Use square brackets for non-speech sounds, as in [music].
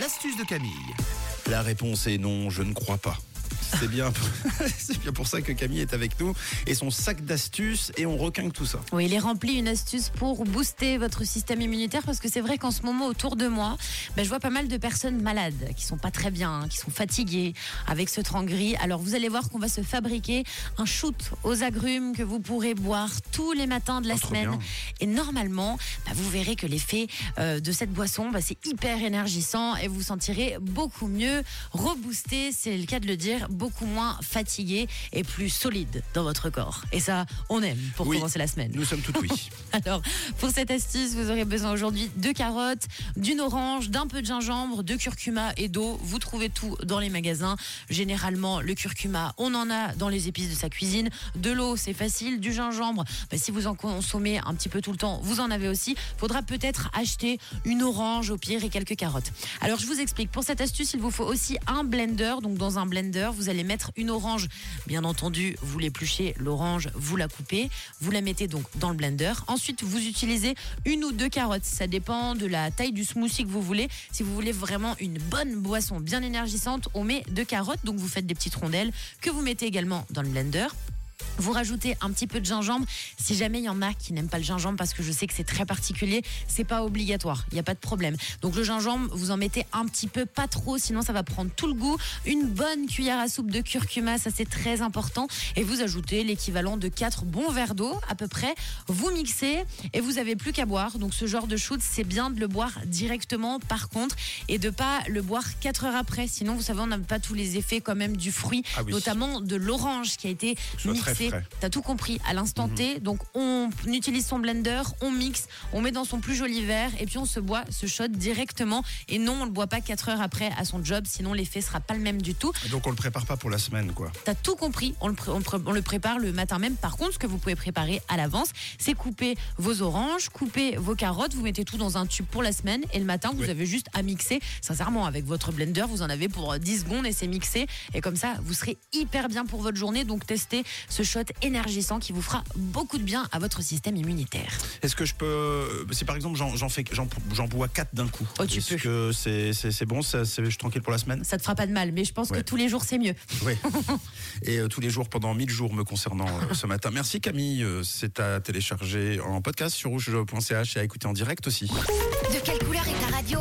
L'astuce de Camille. La réponse est non, je ne crois pas. C'est bien, [laughs] c'est bien pour ça que Camille est avec nous et son sac d'astuces et on requinque tout ça. Oui, il est rempli une astuce pour booster votre système immunitaire parce que c'est vrai qu'en ce moment autour de moi, ben, je vois pas mal de personnes malades qui sont pas très bien, hein, qui sont fatiguées avec ce temps gris. Alors vous allez voir qu'on va se fabriquer un shoot aux agrumes que vous pourrez boire tous les matins de la Oh, semaine. bien. Et normalement, bah, vous verrez que l'effet euh, de cette boisson, bah, c'est hyper énergisant et vous sentirez beaucoup mieux, reboosté, c'est le cas de le dire, beaucoup moins fatigué et plus solide dans votre corps. Et ça, on aime pour Oui. commencer la semaine. Nous sommes tout oui. [laughs] Alors, pour cette astuce, vous aurez besoin aujourd'hui de carottes, d'une orange, d'un peu de gingembre, de curcuma et d'eau. Vous trouvez tout dans les magasins. Généralement, le curcuma, on en a dans les épices de sa cuisine. De l'eau, c'est facile. Du gingembre, bah, si vous en consommez un petit peu tout le temps, vous en avez aussi. Faudra peut-être acheter une orange au pire et quelques carottes. Alors, je vous explique. Pour cette astuce, il vous faut aussi un blender. Donc, dans un blender, vous allez mettre une orange. Bien entendu, vous l'épluchez, l'orange, vous la coupez. Vous la mettez donc dans le blender. Ensuite, vous utilisez une ou deux carottes. Ça dépend de la taille du smoothie que vous voulez. Si vous voulez vraiment une bonne boisson bien énergisante, on met deux carottes. Donc, vous faites des petites rondelles que vous mettez également dans le blender. Vous rajoutez un petit peu de gingembre. Si jamais il y en a qui n'aiment pas le gingembre parce que je sais que c'est très particulier, c'est pas obligatoire. Il n'y a pas de problème. Donc le gingembre, vous en mettez un petit peu, pas trop, sinon ça va prendre tout le goût. Une bonne cuillère à soupe de curcuma, ça c'est très important. Et vous ajoutez l'équivalent de 4 bons verres d'eau à peu près. Vous mixez et vous avez plus qu'à boire. Donc ce genre de shoot, c'est bien de le boire directement par contre et de pas le boire 4 heures après. Sinon, vous savez, on n'a pas tous les effets quand même du fruit, Ah oui. notamment de l'orange qui a été mixé. Mhm. T'as tout compris à l'instant T. Donc on utilise son blender, on mixe, on met dans son plus joli verre et puis on se boit ce shot directement. Et non, on le boit pas 4 heures après à son job, sinon l'effet sera pas le même du tout. Donc on le prépare pas pour la semaine quoi. T'as tout compris. On le, pré- on le pré- on le prépare le matin même. Par contre, ce que vous pouvez préparer à l'avance, c'est couper vos oranges, couper vos carottes. Vous mettez tout dans un tube pour la semaine. Et le matin, vous Oui. avez juste à mixer. Sincèrement, avec votre blender, vous en avez pour 10 secondes et c'est mixé. Et comme ça, vous serez hyper bien pour votre journée. Donc, testez ce shot énergisant qui vous fera beaucoup de bien à votre système immunitaire. Est-ce que je peux si par exemple j'en fais j'en bois quatre d'un coup. Oh, tu Est-ce peux. que c'est bon ça je suis tranquille pour la semaine? Ça te fera pas de mal, mais je pense Ouais. que tous les jours, c'est mieux. [laughs] Oui. [laughs] Et euh, tous les jours pendant 1000 jours me concernant euh, ce matin. Merci Camille, Euh, c'est à télécharger en podcast sur rouge.ch et à écouter en direct aussi. De quelle couleur est ta radio?